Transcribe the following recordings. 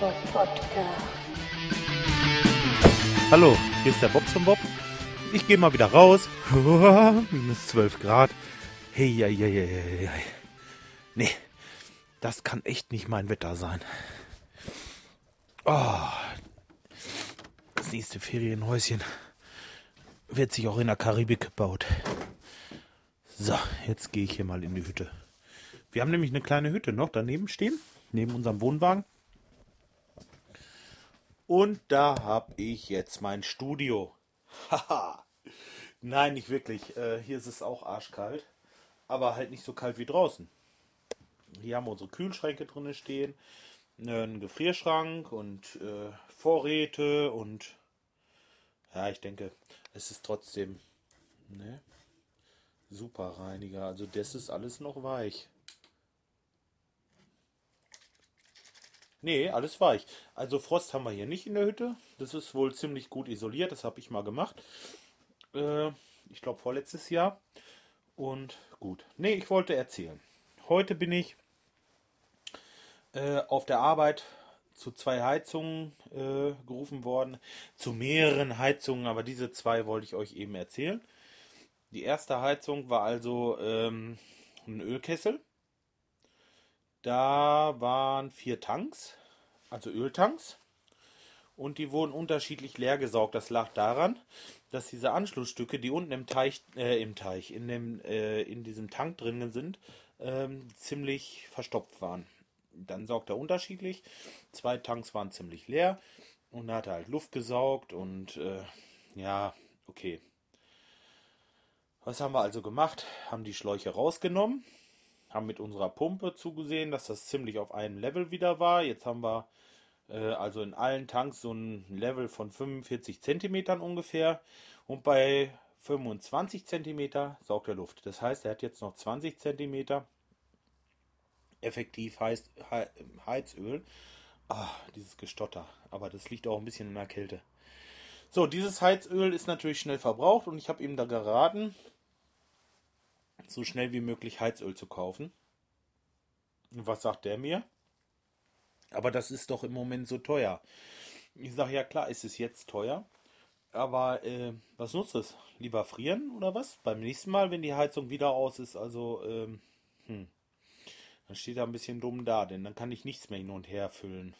Bob Podcast. Hallo, hier ist der Bobson Bob. Ich gehe mal wieder raus. Minus 12 Grad. Hey, ja, ja, ja, ja. Nee, das kann echt nicht mein Wetter sein. Oh, das nächste Ferienhäuschen wird sich auch in der Karibik gebaut. So, jetzt gehe ich hier mal in die Hütte. Wir haben nämlich eine kleine Hütte noch daneben stehen, neben unserem Wohnwagen. Und da habe ich jetzt mein Studio. Haha. Nein, nicht wirklich. Äh, hier ist es auch arschkalt. Aber halt nicht so kalt wie draußen. Hier haben wir unsere Kühlschränke drin stehen. Einen Gefrierschrank und äh, Vorräte und ja, ich denke, es ist trotzdem ne, super Reiniger. Also das ist alles noch weich. Nee, alles weich. Also Frost haben wir hier nicht in der Hütte. Das ist wohl ziemlich gut isoliert. Das habe ich mal gemacht. Äh, ich glaube vorletztes Jahr. Und gut. Nee, ich wollte erzählen. Heute bin ich äh, auf der Arbeit zu zwei Heizungen äh, gerufen worden. Zu mehreren Heizungen, aber diese zwei wollte ich euch eben erzählen. Die erste Heizung war also ähm, ein Ölkessel da waren vier Tanks, also Öltanks. Und die wurden unterschiedlich leer gesaugt. Das lag daran, dass diese Anschlussstücke, die unten im Teich, äh, im Teich, in, dem, äh, in diesem Tank drinnen sind, ähm, ziemlich verstopft waren. Dann saugt er unterschiedlich. Zwei Tanks waren ziemlich leer und da hat er halt Luft gesaugt und äh, ja, okay. Was haben wir also gemacht? Haben die Schläuche rausgenommen, haben mit unserer Pumpe zugesehen, dass das ziemlich auf einem Level wieder war. Jetzt haben wir äh, also in allen Tanks so ein Level von 45 cm ungefähr und bei 25 cm saugt er Luft. Das heißt, er hat jetzt noch 20 cm effektiv heißt Heizöl. Ah, dieses Gestotter. Aber das liegt auch ein bisschen in der Kälte. So, dieses Heizöl ist natürlich schnell verbraucht und ich habe ihm da geraten, so schnell wie möglich Heizöl zu kaufen. Und was sagt der mir? Aber das ist doch im Moment so teuer. Ich sage, ja klar, ist es jetzt teuer. Aber äh, was nutzt es? Lieber frieren oder was? Beim nächsten Mal, wenn die Heizung wieder aus ist, also, ähm, hm, dann steht er ein bisschen dumm da, denn dann kann ich nichts mehr hin und her füllen.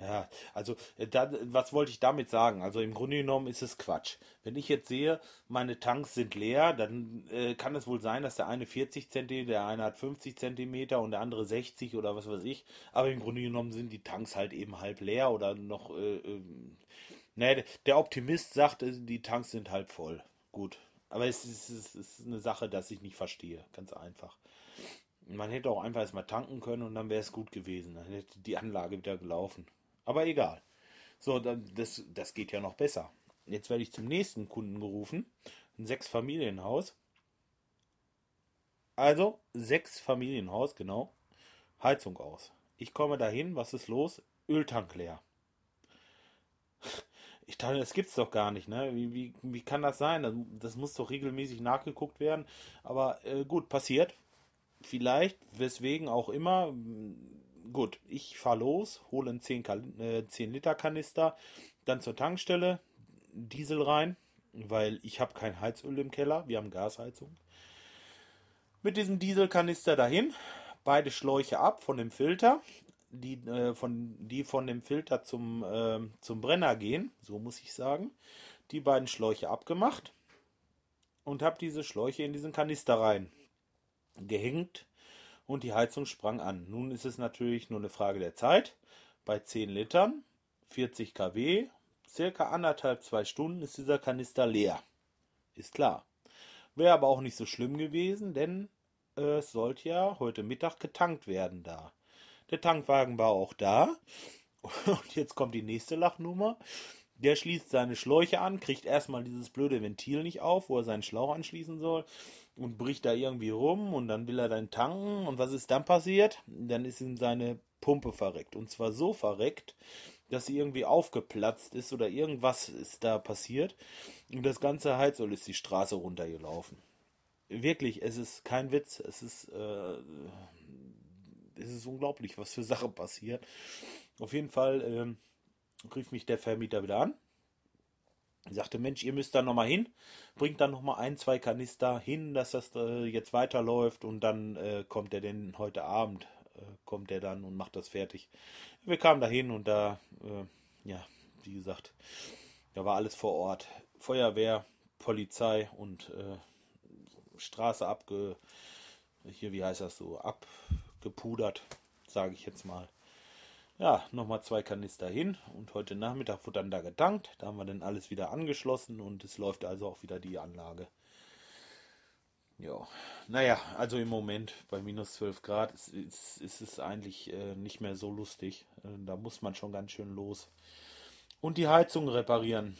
Ja, also äh, da, was wollte ich damit sagen? Also im Grunde genommen ist es Quatsch. Wenn ich jetzt sehe, meine Tanks sind leer, dann äh, kann es wohl sein, dass der eine 40 cm, der eine hat 50 cm und der andere 60 oder was weiß ich. Aber im Grunde genommen sind die Tanks halt eben halb leer oder noch. Äh, äh, ne, der Optimist sagt, äh, die Tanks sind halb voll. Gut. Aber es ist, es ist eine Sache, dass ich nicht verstehe. Ganz einfach. Man hätte auch einfach erstmal tanken können und dann wäre es gut gewesen. Dann hätte die Anlage wieder gelaufen. Aber egal. So, das, das geht ja noch besser. Jetzt werde ich zum nächsten Kunden gerufen. Ein Sechs-Familienhaus. Also, sechs Familienhaus, genau. Heizung aus. Ich komme dahin, was ist los? Öltank leer. Ich dachte, das gibt's doch gar nicht, ne? Wie, wie, wie kann das sein? Das, das muss doch regelmäßig nachgeguckt werden. Aber äh, gut, passiert. Vielleicht, weswegen auch immer, gut, ich fahre los, hole einen 10, äh, 10 Liter Kanister, dann zur Tankstelle, Diesel rein, weil ich habe kein Heizöl im Keller, wir haben Gasheizung. Mit diesem Dieselkanister dahin, beide Schläuche ab von dem Filter, die, äh, von, die von dem Filter zum, äh, zum Brenner gehen, so muss ich sagen. Die beiden Schläuche abgemacht und habe diese Schläuche in diesen Kanister rein gehängt und die Heizung sprang an. Nun ist es natürlich nur eine Frage der Zeit. Bei 10 Litern, 40 kW, circa anderthalb, zwei Stunden ist dieser Kanister leer. Ist klar. Wäre aber auch nicht so schlimm gewesen, denn äh, es sollte ja heute Mittag getankt werden da. Der Tankwagen war auch da. Und jetzt kommt die nächste Lachnummer. Der schließt seine Schläuche an, kriegt erstmal dieses blöde Ventil nicht auf, wo er seinen Schlauch anschließen soll und bricht da irgendwie rum und dann will er dann tanken und was ist dann passiert? Dann ist ihm seine Pumpe verreckt und zwar so verreckt, dass sie irgendwie aufgeplatzt ist oder irgendwas ist da passiert und das ganze Heizöl ist die Straße runtergelaufen. Wirklich, es ist kein Witz, es ist äh, es ist unglaublich, was für Sachen passiert. Auf jeden Fall ähm, rief mich der Vermieter wieder an. Sagte, Mensch, ihr müsst da nochmal hin, bringt dann nochmal ein, zwei Kanister hin, dass das äh, jetzt weiterläuft und dann äh, kommt er denn heute Abend, äh, kommt er dann und macht das fertig. Wir kamen da hin und da, äh, ja, wie gesagt, da war alles vor Ort. Feuerwehr, Polizei und äh, Straße abge, hier, wie heißt das so, abgepudert, sage ich jetzt mal. Ja, nochmal zwei Kanister hin und heute Nachmittag wurde dann da gedankt. Da haben wir dann alles wieder angeschlossen und es läuft also auch wieder die Anlage. Ja, naja, also im Moment bei minus 12 Grad ist, ist, ist es eigentlich äh, nicht mehr so lustig. Äh, da muss man schon ganz schön los. Und die Heizung reparieren.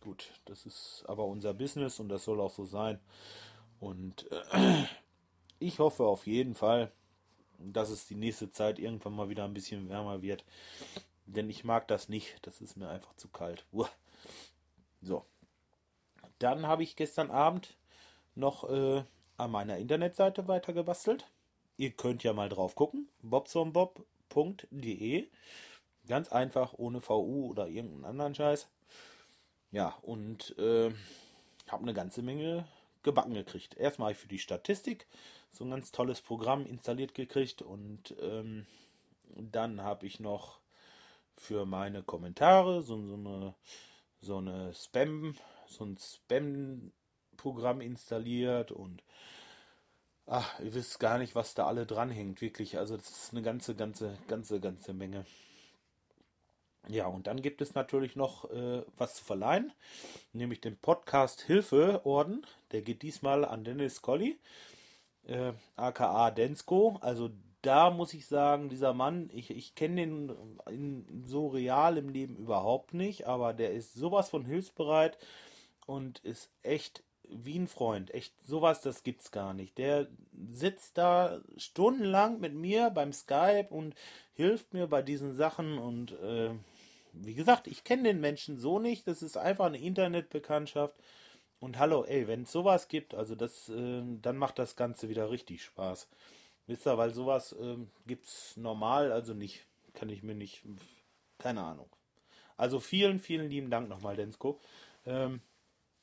Gut, das ist aber unser Business und das soll auch so sein. Und äh, ich hoffe auf jeden Fall, dass es die nächste Zeit irgendwann mal wieder ein bisschen wärmer wird. Denn ich mag das nicht. Das ist mir einfach zu kalt. Uah. So. Dann habe ich gestern Abend noch äh, an meiner Internetseite weitergebastelt. Ihr könnt ja mal drauf gucken. bobsonbob.de Ganz einfach, ohne VU oder irgendeinen anderen Scheiß. Ja, und äh, habe eine ganze Menge gebacken gekriegt. Erstmal für die Statistik so ein ganz tolles Programm installiert gekriegt und ähm, dann habe ich noch für meine Kommentare so, so eine so eine Spam so ein Spam Programm installiert und ach, ihr wisst gar nicht, was da alle dranhängt, wirklich. Also das ist eine ganze, ganze, ganze, ganze Menge. Ja, und dann gibt es natürlich noch äh, was zu verleihen, nämlich den Podcast Hilfeorden. Der geht diesmal an Dennis Colli äh, aka Densko. Also da muss ich sagen, dieser Mann, ich, ich kenne den in, so real im Leben überhaupt nicht, aber der ist sowas von hilfsbereit und ist echt wie ein Freund. Echt sowas, das gibt's gar nicht. Der sitzt da stundenlang mit mir beim Skype und hilft mir bei diesen Sachen und äh, wie gesagt, ich kenne den Menschen so nicht. Das ist einfach eine Internetbekanntschaft. Und hallo, ey, wenn es sowas gibt, also das, äh, dann macht das Ganze wieder richtig Spaß. Wisst ihr, weil sowas äh, es normal, also nicht. Kann ich mir nicht. Keine Ahnung. Also vielen, vielen lieben Dank nochmal, Densko. Ähm,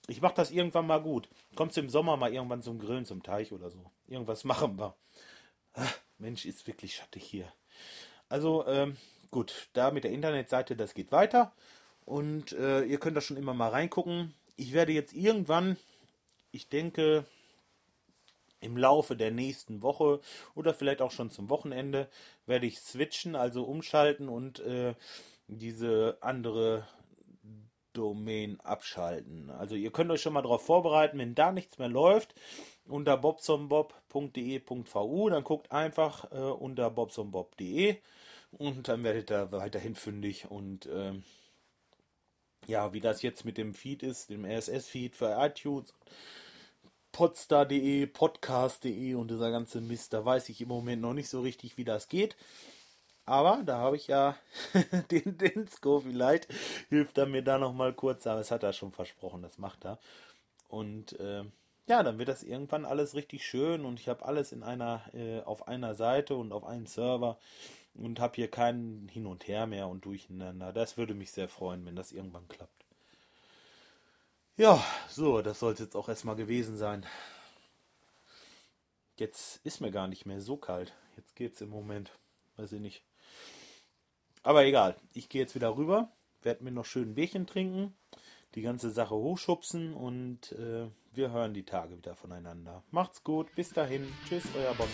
ich mache das irgendwann mal gut. Kommst du im Sommer mal irgendwann zum Grillen zum Teich oder so. Irgendwas machen wir. Ach, Mensch, ist wirklich schattig hier. Also, ähm, gut, da mit der Internetseite, das geht weiter. Und äh, ihr könnt da schon immer mal reingucken ich werde jetzt irgendwann, ich denke, im Laufe der nächsten Woche oder vielleicht auch schon zum Wochenende werde ich switchen, also umschalten und äh, diese andere Domain abschalten. Also ihr könnt euch schon mal darauf vorbereiten, wenn da nichts mehr läuft, unter bobsonbob.de.vu, dann guckt einfach äh, unter bobsonbob.de und dann werdet ihr weiterhin fündig und äh, ja, wie das jetzt mit dem Feed ist, dem RSS-Feed für iTunes, podstar.de, podcast.de und dieser ganze Mist, da weiß ich im Moment noch nicht so richtig, wie das geht. Aber da habe ich ja den, Scovey Light, hilft er mir da nochmal kurz, aber es hat er schon versprochen, das macht er. Und äh, ja, dann wird das irgendwann alles richtig schön und ich habe alles in einer, äh, auf einer Seite und auf einem Server und habe hier kein Hin und Her mehr und Durcheinander. Das würde mich sehr freuen, wenn das irgendwann klappt. Ja, so, das sollte jetzt auch erstmal gewesen sein. Jetzt ist mir gar nicht mehr so kalt. Jetzt geht's im Moment. Weiß ich nicht. Aber egal. Ich gehe jetzt wieder rüber, werde mir noch schön ein Bierchen trinken, die ganze Sache hochschubsen und äh, wir hören die Tage wieder voneinander. Macht's gut, bis dahin. Tschüss, euer Bob